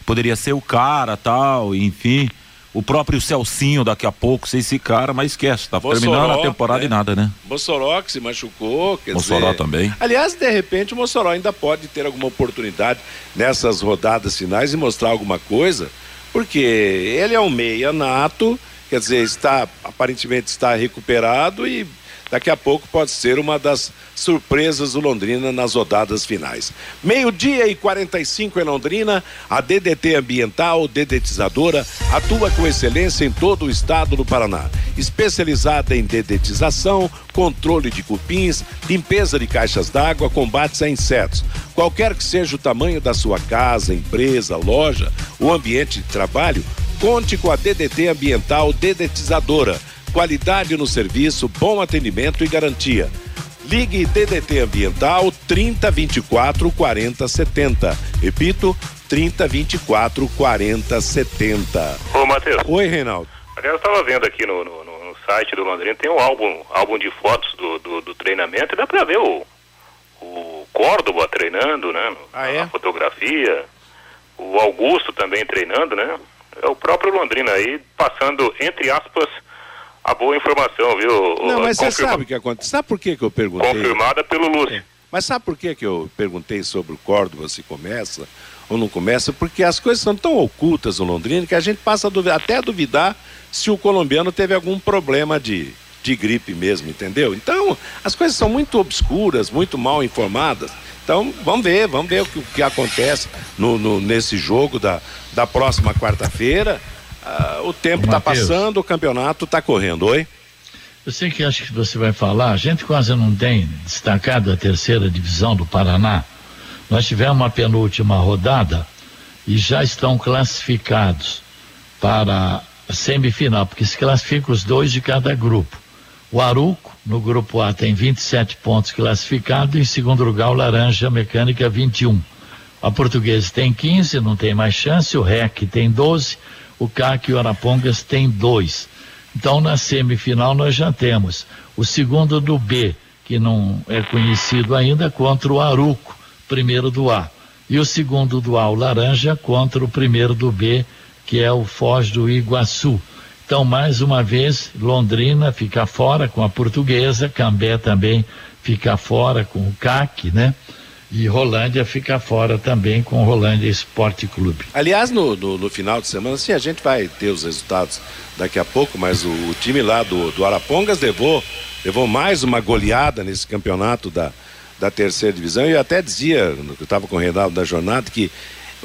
poderia ser o cara, tal, enfim. O próprio Celcinho daqui a pouco ser esse cara, mas esquece, tá terminando a temporada né? e nada, né? Mossoró que se machucou, quer Mossoró dizer... também. Aliás, de repente o Mossoró ainda pode ter alguma oportunidade nessas rodadas finais e mostrar alguma coisa, porque ele é um meia nato, quer dizer, está aparentemente está recuperado e daqui a pouco pode ser uma das surpresas do Londrina nas rodadas finais. Meio-dia e 45 em Londrina, a DDT Ambiental, dedetizadora, atua com excelência em todo o estado do Paraná. Especializada em dedetização, controle de cupins, limpeza de caixas d'água, combates a insetos. Qualquer que seja o tamanho da sua casa, empresa, loja ou ambiente de trabalho, conte com a DDT Ambiental Dedetizadora. Qualidade no serviço, bom atendimento e garantia. Ligue DDT Ambiental 3024 4070. Repito, 3024 4070. Ô, Matheus. Oi, Reinaldo. Aliás, eu estava vendo aqui no, no- no- site do Londrina, tem um álbum, álbum de fotos do, do, do treinamento e dá pra ver o, o Córdoba treinando, né? Ah, é? A fotografia. O Augusto também treinando, né? É o próprio Londrina aí, passando, entre aspas, a boa informação, viu? Não, mas você Confirma- sabe o que acontece? Sabe por que, que eu perguntei? Confirmada pelo Lúcio. Mas sabe por que, que eu perguntei sobre o Córdoba, se começa ou não começa? Porque as coisas são tão ocultas no Londrina que a gente passa a duvidar, até a duvidar se o colombiano teve algum problema de, de gripe mesmo, entendeu? Então, as coisas são muito obscuras, muito mal informadas. Então, vamos ver, vamos ver o que, o que acontece no, no- nesse jogo da, da próxima quarta-feira. Ah, o tempo está passando, o campeonato está correndo. Oi? Eu sei que acho que você vai falar, a gente quase não tem destacado a terceira divisão do Paraná. Nós tivemos uma penúltima rodada e já estão classificados para a semifinal, porque se classificam os dois de cada grupo. O Aruco, no grupo A, tem 27 pontos classificados, em segundo lugar o Laranja Mecânica 21. A Portuguesa tem 15, não tem mais chance, o REC tem 12, o CAC e o Arapongas tem 2. Então, na semifinal, nós já temos o segundo do B, que não é conhecido ainda, contra o Aruco, primeiro do A. E o segundo do A, o Laranja, contra o primeiro do B, que é o Foz do Iguaçu. Então, mais uma vez, Londrina fica fora com a Portuguesa, Cambé também fica fora com o CAC, né? E Rolândia fica fora também com o Rolândia Esporte Clube. Aliás, no, no, no final de semana, sim, a gente vai ter os resultados daqui a pouco, mas o, o time lá do, do Arapongas levou, levou mais uma goleada nesse campeonato da, da terceira divisão. E eu até dizia, eu estava com o Reinaldo da jornada, que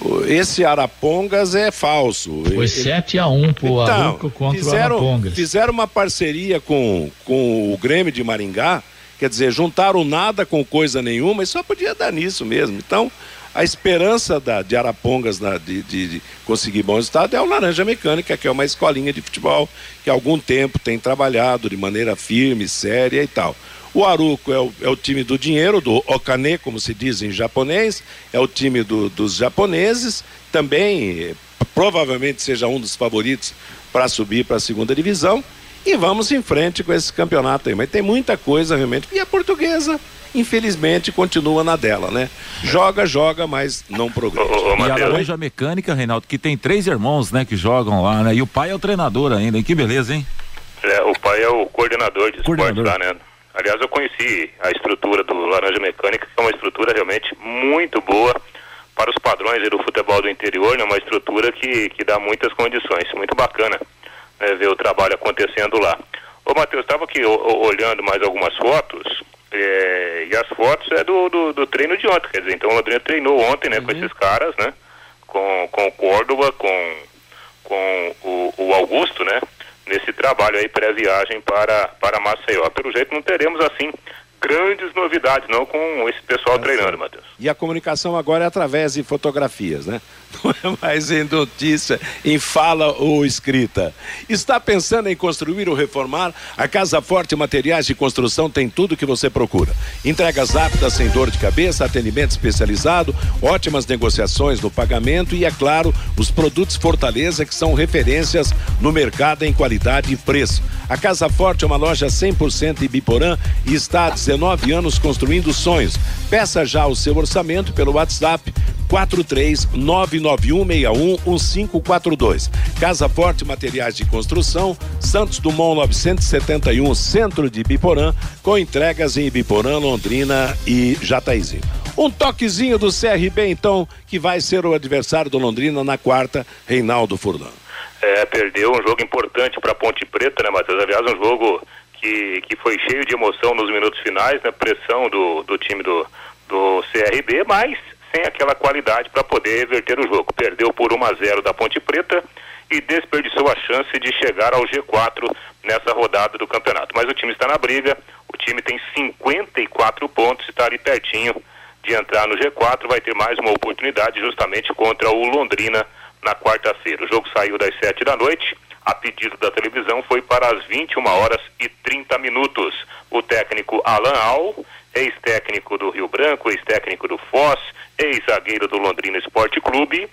o- esse Arapongas é falso. Foi Ele- 7 a 1 pro Aruco contra o fizeram, Arapongas. fizeram uma parceria com, com o Grêmio de Maringá, quer dizer, juntaram nada com coisa nenhuma e só podia dar nisso mesmo. Então, a esperança da, de Arapongas na- de, de- de conseguir bom resultado é o Laranja Mecânica, que é uma escolinha de futebol que há algum tempo tem trabalhado de maneira firme, séria e tal. O Aruco é o, é o time do dinheiro, do Okane, como se diz em japonês, é o time do- dos japoneses, também eh, provavelmente seja um dos favoritos para subir para a segunda divisão. E vamos em frente com esse campeonato aí. Mas tem muita coisa realmente. E a portuguesa, infelizmente, continua na dela, né? Joga, joga, mas não progride. E a Laranja Mecânica, Reinaldo, que tem três irmãos, né, que jogam lá, né? E o pai é o treinador ainda, hein? Que beleza, hein? É, o pai é o coordenador de Coordenador. esporte lá, né? Aliás, eu conheci a estrutura do Laranja Mecânica, que é uma estrutura realmente muito boa para os padrões do futebol do interior, né? uma estrutura que, que dá muitas condições. Muito bacana né? ver o trabalho acontecendo lá. Ô, Matheus, estava aqui olhando mais algumas fotos, é, e as fotos é do, do, do, treino de ontem, quer dizer, então o Londrina treinou ontem, né, uhum. com esses caras, né, com, com o Córdoba, com, com o, o Augusto, né, nesse trabalho aí pré-viagem para, para Maceió. Pelo jeito não teremos assim grandes novidades, não com esse pessoal é treinando, Matheus. E a comunicação agora é através de fotografias, né? Não é mais em notícia, em fala ou escrita. Está pensando em construir ou reformar? A Casa Forte Materiais de Construção tem tudo que você procura. Entregas rápidas, sem dor de cabeça, atendimento especializado, ótimas negociações no pagamento e, é claro, os produtos Fortaleza que são referências no mercado em qualidade e preço. A Casa Forte é uma loja 100% Ibiporã e está há 19 anos construindo sonhos. Peça já o seu orçamento pelo WhatsApp 43991611542. Casa Forte Materiais de Construção, Santos Dumont 971, Centro de Ibiporã, com entregas em Ibiporã, Londrina e Jataizinho. Um toquezinho do CRB, então, que vai ser o adversário do Londrina na quarta, Reinaldo Furlan. É, perdeu um jogo importante para Ponte Preta, né, Matheus? Aliás, um jogo que, que foi cheio de emoção nos minutos finais, né? Pressão do, do time do, do CRB, mas sem aquela qualidade para poder reverter o jogo. Perdeu por 1 a 0 da Ponte Preta e desperdiçou a chance de chegar ao G4 nessa rodada do campeonato. Mas o time está na briga, o time tem 54 pontos, está ali pertinho de entrar no G4, vai ter mais uma oportunidade justamente contra o Londrina na quarta-feira. O jogo saiu das 7 da noite, a pedido da televisão foi para as 21 horas e 30 minutos. O técnico Alan Al ex-técnico do Rio Branco, ex-técnico do Foz, ex-zagueiro do Londrina Esporte Clube,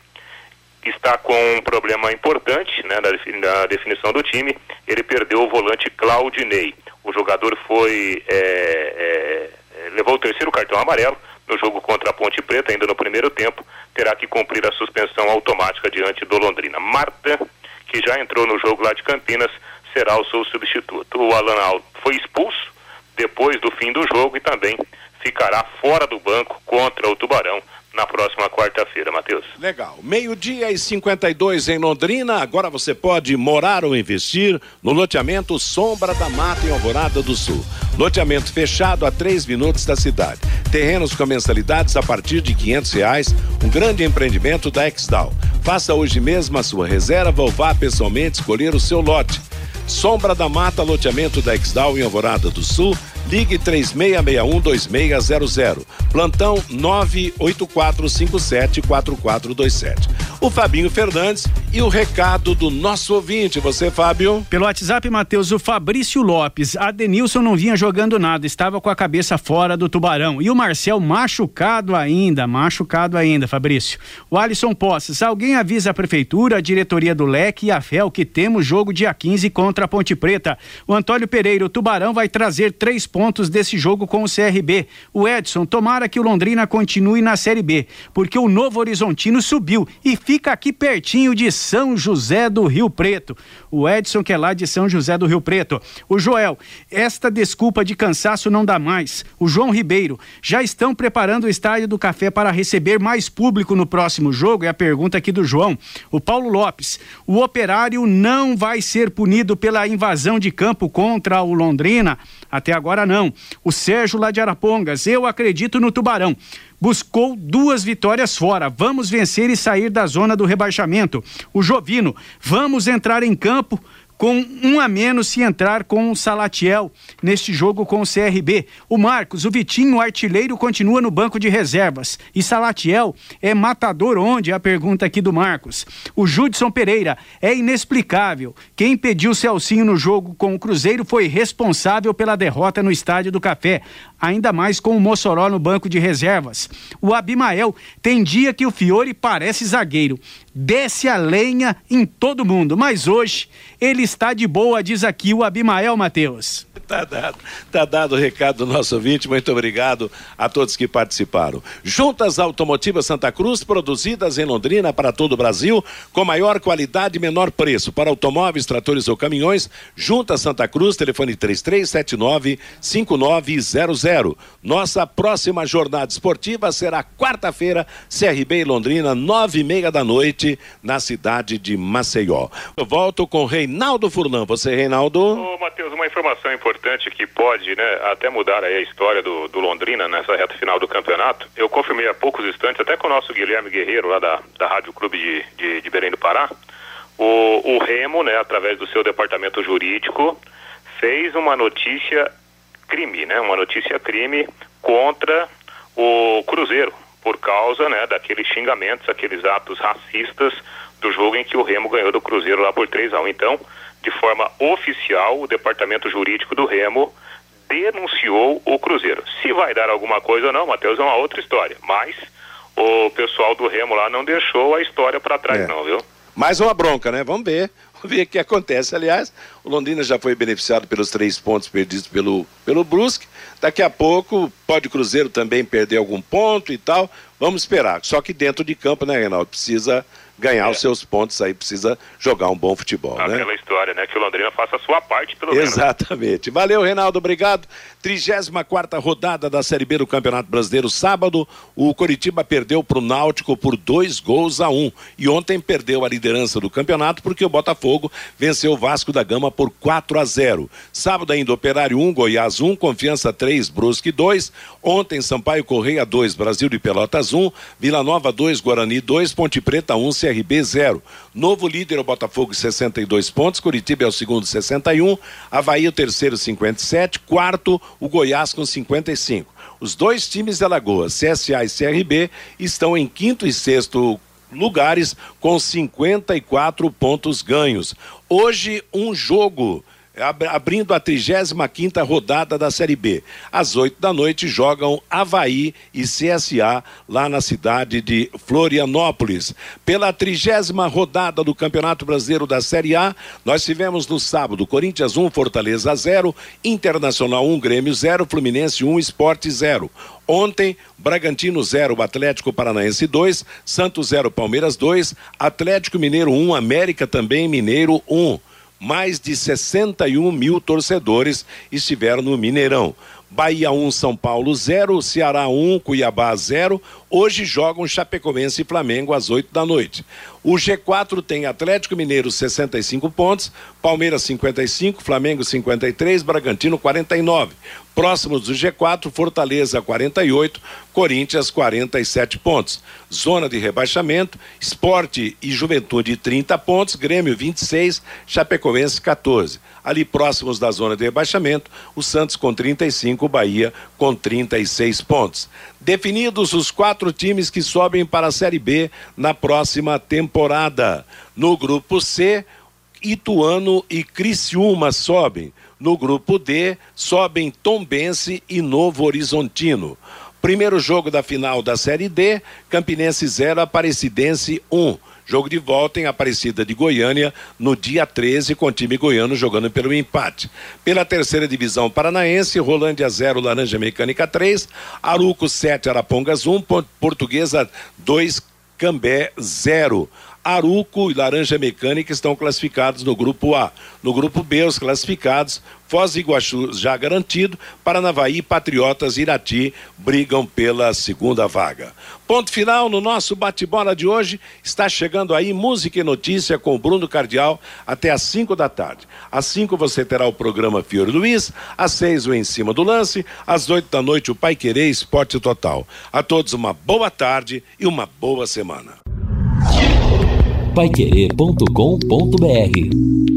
está com um problema importante né, na, definição do time. Ele perdeu o volante Claudinei. O jogador foi. É, é, levou o terceiro cartão amarelo no jogo contra a Ponte Preta, ainda no primeiro tempo. Terá que cumprir a suspensão automática diante do Londrina. Marta, que já entrou no jogo lá de Campinas, será o seu substituto. O Alan Aldo foi expulso depois do fim do jogo e também ficará fora do banco contra o Tubarão na próxima quarta-feira, Matheus. Legal. Meio-dia e 52 em Londrina. Agora você pode morar ou investir no loteamento Sombra da Mata em Alvorada do Sul. Loteamento fechado a três minutos da cidade. Terrenos com mensalidades a partir de quinhentos reais. Um grande empreendimento da Exdal. Faça hoje mesmo a sua reserva ou vá pessoalmente escolher o seu lote. Sombra da Mata, loteamento da Exdal em Alvorada do Sul. Ligue 3661-2600. Plantão 984574427. O Fabinho Fernandes e o recado do nosso ouvinte. Você, Fábio? Pelo WhatsApp, Matheus, o Fabrício Lopes. A Denilson não vinha jogando nada, estava com a cabeça fora do tubarão. E o Marcel machucado ainda, machucado ainda, Fabrício. O Alisson Posses, alguém avisa a prefeitura, a diretoria do Leque e a FEL que temos jogo dia 15 contra a Ponte Preta. O Antônio Pereira, o Tubarão vai trazer três pontos desse jogo com o CRB. O Edson, tomara que o Londrina continue na Série B, porque o Novo Horizontino subiu e fica aqui pertinho de São José do Rio Preto. O Edson, que é lá de São José do Rio Preto. O Joel, esta desculpa de cansaço não dá mais. O João Ribeiro, já estão preparando o estádio do Café para receber mais público no próximo jogo? É a pergunta aqui do João. O Paulo Lopes, o operário não vai ser punido pela invasão de campo contra o Londrina? Até agora não. O Sérgio lá de Arapongas, eu acredito no Tubarão. Buscou duas vitórias fora. Vamos vencer e sair da zona do rebaixamento. O Jovino, vamos entrar em campo com um a menos se entrar com o Salatiel neste jogo com o CRB. O Marcos, o Vitinho, o artilheiro, continua no banco de reservas. E Salatiel é matador onde? A pergunta aqui do Marcos. O Judson Pereira, é inexplicável. Quem pediu Celcinho no jogo com o Cruzeiro foi responsável pela derrota no Estádio do Café. Ainda mais com o Mossoró no banco de reservas. O Abimael tem dia que o Fiore parece zagueiro, desce a lenha em todo mundo, mas hoje ele está de boa, diz aqui o Abimael Matheus. Tá dado, tá dado o recado do nosso ouvinte. Muito obrigado a todos que participaram. Juntas Automotivas Santa Cruz, produzidas em Londrina para todo o Brasil, com maior qualidade e menor preço para automóveis, tratores ou caminhões. Juntas Santa Cruz, telefone 3379-5900. Nossa próxima jornada esportiva será quarta-feira, CRB Londrina, nove e meia da noite, na cidade de Maceió. Eu volto com Reinaldo Furlan. Você, Reinaldo? Ô, Matheus, uma informação importante que pode né, até mudar a história do, do, Londrina nessa reta final do campeonato. Eu confirmei há poucos instantes, até com o nosso Guilherme Guerreiro, lá da, da Rádio Clube de, de, de Belém do Pará, o, o Remo, né, através do seu departamento jurídico, fez uma notícia crime, né, uma notícia crime contra o Cruzeiro, por causa né, daqueles xingamentos, aqueles atos racistas do jogo em que o Remo ganhou do Cruzeiro lá por 3 a 1 Então, de forma oficial, o departamento jurídico do Remo denunciou o Cruzeiro. Se vai dar alguma coisa ou não, Matheus, é uma outra história. Mas o pessoal do Remo lá não deixou a história para trás, é. não, viu? Mais uma bronca, né? Vamos ver. Vamos ver o que acontece. Aliás, o Londrina já foi beneficiado pelos três pontos perdidos pelo, pelo Brusque. Daqui a pouco pode o Cruzeiro também perder algum ponto e tal. Vamos esperar. Só que dentro de campo, né, Reinaldo? Precisa ganhar é. os seus pontos aí, precisa jogar um bom futebol, Aquela né? Aquela história, né? Que o Londrina faça a sua parte, pelo menos. Exatamente. Valeu, Reinaldo, obrigado. 34 rodada da Série B do Campeonato Brasileiro, sábado, o Coritiba perdeu para o Náutico por dois gols a um. E ontem perdeu a liderança do campeonato porque o Botafogo venceu o Vasco da Gama por 4 a 0. Sábado ainda, Operário 1, Goiás 1, Confiança 3, Brusque 2. Ontem, Sampaio Correia 2, Brasil de Pelotas 1, Vila Nova 2, Guarani 2, Ponte Preta 1, CRB 0. Novo líder o Botafogo 62 pontos, Curitiba é o segundo 61, Havaí o terceiro 57, quarto o Goiás com 55. Os dois times de Alagoas, CSA e CRB, estão em quinto e sexto lugares com 54 pontos ganhos. Hoje um jogo abrindo a 35 rodada da Série B. Às 8 da noite jogam Havaí e CSA lá na cidade de Florianópolis. Pela trigésima rodada do Campeonato Brasileiro da Série A, nós tivemos no sábado Corinthians 1, Fortaleza 0, Internacional 1, Grêmio 0, Fluminense 1, Esporte 0. Ontem, Bragantino 0, Atlético Paranaense 2, Santos 0, Palmeiras 2, Atlético Mineiro 1, América também Mineiro 1 mais de 61 mil torcedores estiveram no Mineirão. Bahia 1, São Paulo 0, Ceará 1, Cuiabá 0. Hoje jogam Chapecoense e Flamengo às 8 da noite. O G4 tem Atlético Mineiro 65 pontos, Palmeiras 55, Flamengo 53, Bragantino 49. Próximos do G4, Fortaleza 48, Corinthians 47 pontos. Zona de rebaixamento, Esporte e Juventude 30 pontos, Grêmio 26, Chapecoense 14. Ali próximos da zona de rebaixamento, o Santos com 35, Bahia com 36 pontos. Definidos os quatro times que sobem para a Série B na próxima temporada. No grupo C, Ituano e Criciúma sobem. No grupo D, sobem Tombense e Novo Horizontino. Primeiro jogo da final da Série D, Campinense 0, Aparecidense 1. Um. Jogo de volta em Aparecida de Goiânia no dia 13, com o time goiano jogando pelo empate. Pela terceira divisão paranaense, Rolândia 0, Laranja Mecânica 3, Aruco 7, Arapongas 1, Portuguesa 2, Cambé 0. Aruco e Laranja Mecânica estão classificados no grupo A. No grupo B, os classificados, Foz do Iguaçu já garantido, Paranavaí, Patriotas e Irati brigam pela segunda vaga. Ponto final no nosso bate-bola de hoje. Está chegando aí música e notícia com Bruno Cardial até às 5 da tarde. Às 5 você terá o programa Fiore Luiz, às 6 o Em Cima do Lance, às 8 da noite o Pai Querer Esporte Total. A todos uma boa tarde e uma boa semana paiquerê.com.br